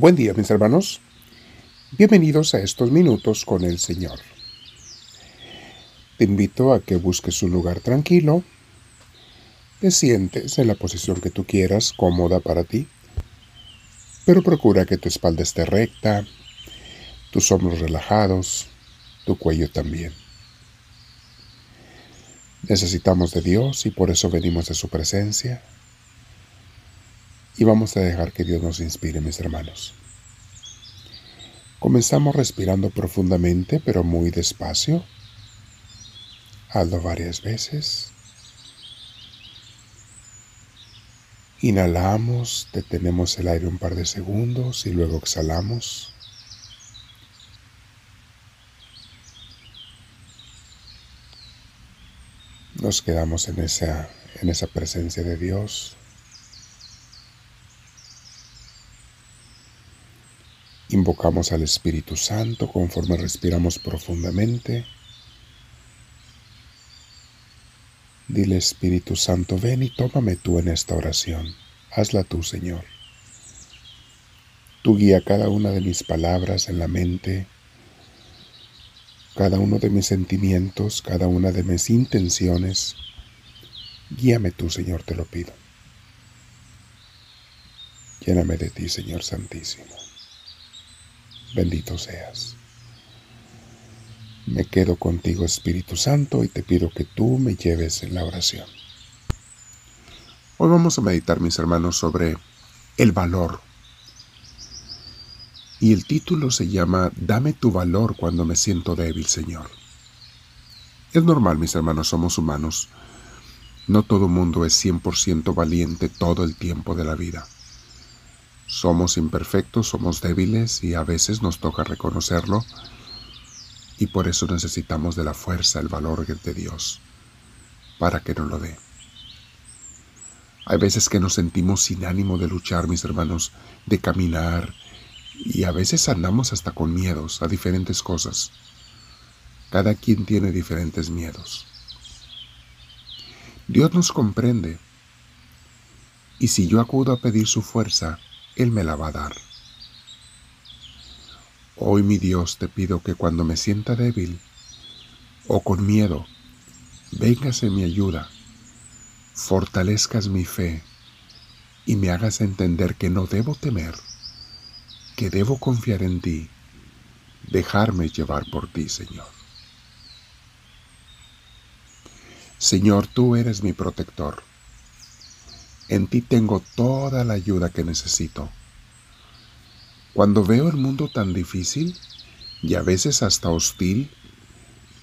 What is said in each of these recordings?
Buen día mis hermanos. Bienvenidos a estos minutos con el Señor. Te invito a que busques un lugar tranquilo, te sientes en la posición que tú quieras, cómoda para ti, pero procura que tu espalda esté recta, tus hombros relajados, tu cuello también. Necesitamos de Dios y por eso venimos de su presencia y vamos a dejar que Dios nos inspire, mis hermanos. Comenzamos respirando profundamente, pero muy despacio. Hazlo varias veces. Inhalamos, detenemos el aire un par de segundos y luego exhalamos. Nos quedamos en esa, en esa presencia de Dios. Invocamos al Espíritu Santo conforme respiramos profundamente. Dile Espíritu Santo, ven y tómame tú en esta oración. Hazla tú, Señor. Tú guía cada una de mis palabras en la mente, cada uno de mis sentimientos, cada una de mis intenciones. Guíame tú, Señor, te lo pido. Lléname de ti, Señor Santísimo bendito seas. Me quedo contigo Espíritu Santo y te pido que tú me lleves en la oración. Hoy vamos a meditar, mis hermanos, sobre el valor. Y el título se llama Dame tu valor cuando me siento débil, Señor. Es normal, mis hermanos, somos humanos. No todo mundo es 100% valiente todo el tiempo de la vida. Somos imperfectos, somos débiles y a veces nos toca reconocerlo y por eso necesitamos de la fuerza, el valor de Dios para que nos lo dé. Hay veces que nos sentimos sin ánimo de luchar, mis hermanos, de caminar y a veces andamos hasta con miedos a diferentes cosas. Cada quien tiene diferentes miedos. Dios nos comprende y si yo acudo a pedir su fuerza, él me la va a dar. Hoy, mi Dios, te pido que cuando me sienta débil o con miedo, vengas en mi ayuda, fortalezcas mi fe y me hagas entender que no debo temer, que debo confiar en ti, dejarme llevar por ti, Señor. Señor, tú eres mi protector. En ti tengo toda la ayuda que necesito. Cuando veo el mundo tan difícil y a veces hasta hostil,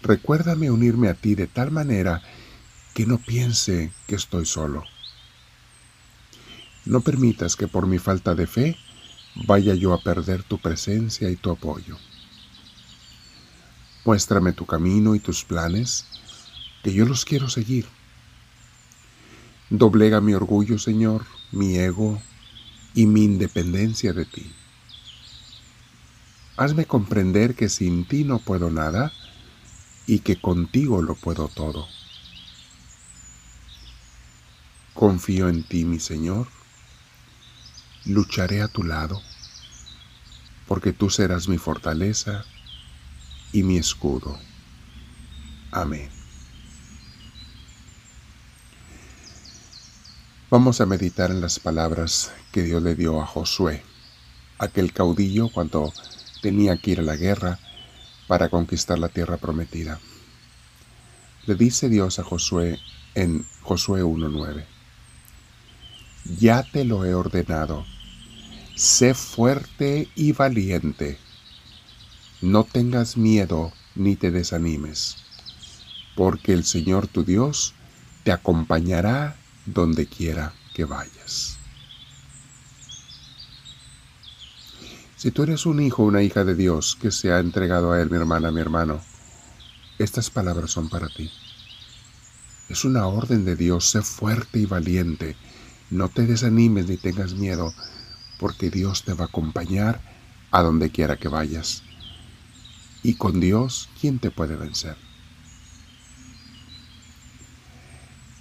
recuérdame unirme a ti de tal manera que no piense que estoy solo. No permitas que por mi falta de fe vaya yo a perder tu presencia y tu apoyo. Muéstrame tu camino y tus planes, que yo los quiero seguir. Doblega mi orgullo, Señor, mi ego y mi independencia de ti. Hazme comprender que sin ti no puedo nada y que contigo lo puedo todo. Confío en ti, mi Señor. Lucharé a tu lado, porque tú serás mi fortaleza y mi escudo. Amén. Vamos a meditar en las palabras que Dios le dio a Josué, aquel caudillo cuando tenía que ir a la guerra para conquistar la tierra prometida. Le dice Dios a Josué en Josué 1.9, Ya te lo he ordenado, sé fuerte y valiente, no tengas miedo ni te desanimes, porque el Señor tu Dios te acompañará donde quiera que vayas. Si tú eres un hijo o una hija de Dios que se ha entregado a Él, mi hermana, mi hermano, estas palabras son para ti. Es una orden de Dios, sé fuerte y valiente. No te desanimes ni tengas miedo, porque Dios te va a acompañar a donde quiera que vayas. Y con Dios, ¿quién te puede vencer?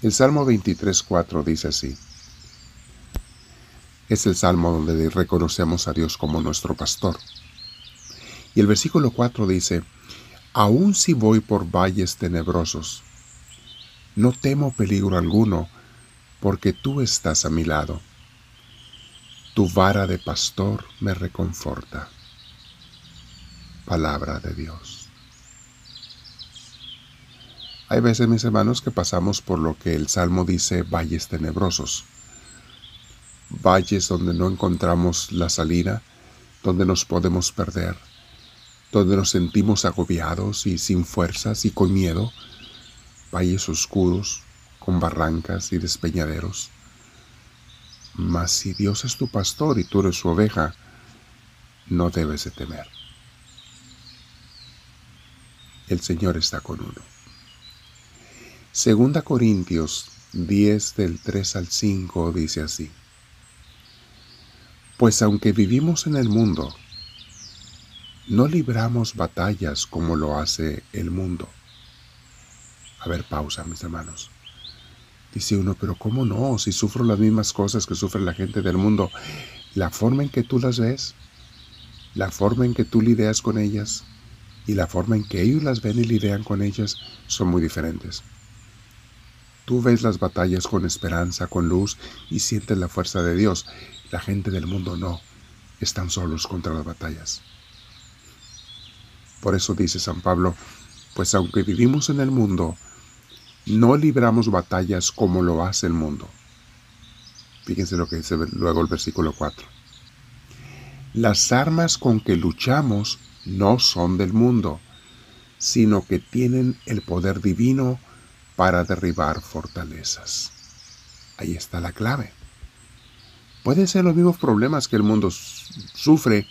El Salmo 23.4 dice así. Es el salmo donde reconocemos a Dios como nuestro pastor. Y el versículo 4 dice, Aun si voy por valles tenebrosos, no temo peligro alguno, porque tú estás a mi lado. Tu vara de pastor me reconforta. Palabra de Dios. Hay veces, mis hermanos, que pasamos por lo que el Salmo dice valles tenebrosos. Valles donde no encontramos la salida, donde nos podemos perder, donde nos sentimos agobiados y sin fuerzas y con miedo, valles oscuros, con barrancas y despeñaderos. Mas si Dios es tu pastor y tú eres su oveja, no debes de temer. El Señor está con uno. Segunda Corintios 10 del 3 al 5 dice así. Pues aunque vivimos en el mundo, no libramos batallas como lo hace el mundo. A ver, pausa, mis hermanos. Dice uno, pero ¿cómo no? Si sufro las mismas cosas que sufre la gente del mundo, la forma en que tú las ves, la forma en que tú lidias con ellas y la forma en que ellos las ven y lidian con ellas son muy diferentes. Tú ves las batallas con esperanza, con luz y sientes la fuerza de Dios. La gente del mundo no, están solos contra las batallas. Por eso dice San Pablo, pues aunque vivimos en el mundo, no libramos batallas como lo hace el mundo. Fíjense lo que dice luego el versículo 4. Las armas con que luchamos no son del mundo, sino que tienen el poder divino para derribar fortalezas. Ahí está la clave. Pueden ser los mismos problemas que el mundo sufre,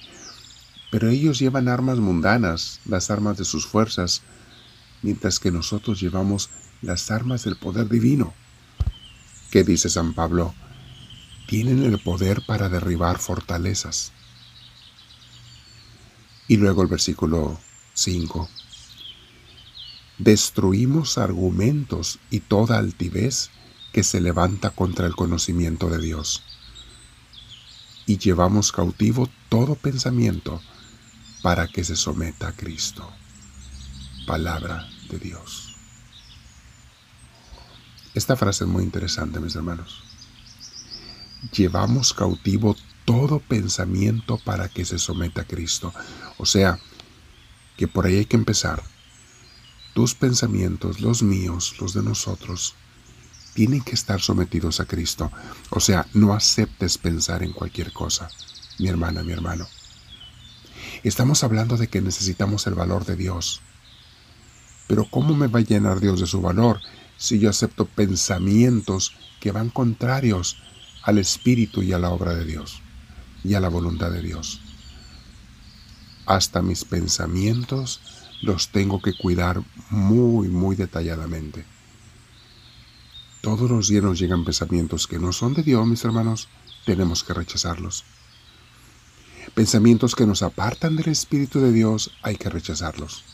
pero ellos llevan armas mundanas, las armas de sus fuerzas, mientras que nosotros llevamos las armas del poder divino. ¿Qué dice San Pablo? Tienen el poder para derribar fortalezas. Y luego el versículo 5. Destruimos argumentos y toda altivez que se levanta contra el conocimiento de Dios. Y llevamos cautivo todo pensamiento para que se someta a Cristo. Palabra de Dios. Esta frase es muy interesante, mis hermanos. Llevamos cautivo todo pensamiento para que se someta a Cristo. O sea, que por ahí hay que empezar. Tus pensamientos, los míos, los de nosotros, tienen que estar sometidos a Cristo. O sea, no aceptes pensar en cualquier cosa, mi hermana, mi hermano. Estamos hablando de que necesitamos el valor de Dios. Pero ¿cómo me va a llenar Dios de su valor si yo acepto pensamientos que van contrarios al Espíritu y a la obra de Dios y a la voluntad de Dios? Hasta mis pensamientos los tengo que cuidar muy, muy detalladamente. Todos los días nos llegan pensamientos que no son de Dios, mis hermanos, tenemos que rechazarlos. Pensamientos que nos apartan del Espíritu de Dios hay que rechazarlos.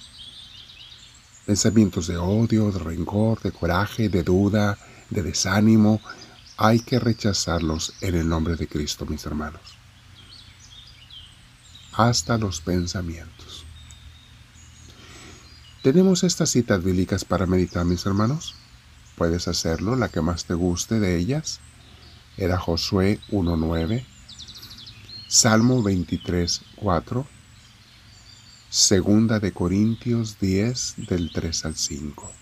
Pensamientos de odio, de rencor, de coraje, de duda, de desánimo, hay que rechazarlos en el nombre de Cristo, mis hermanos. Hasta los pensamientos. ¿Tenemos estas citas bíblicas para meditar, mis hermanos? Puedes hacerlo, la que más te guste de ellas. Era Josué 1.9 Salmo 23, 4. Segunda de Corintios 10 del 3 al 5.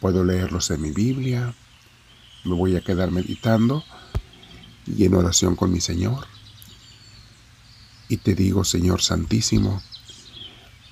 Puedo leerlos en mi Biblia. Me voy a quedar meditando y en oración con mi Señor. Y te digo, Señor Santísimo,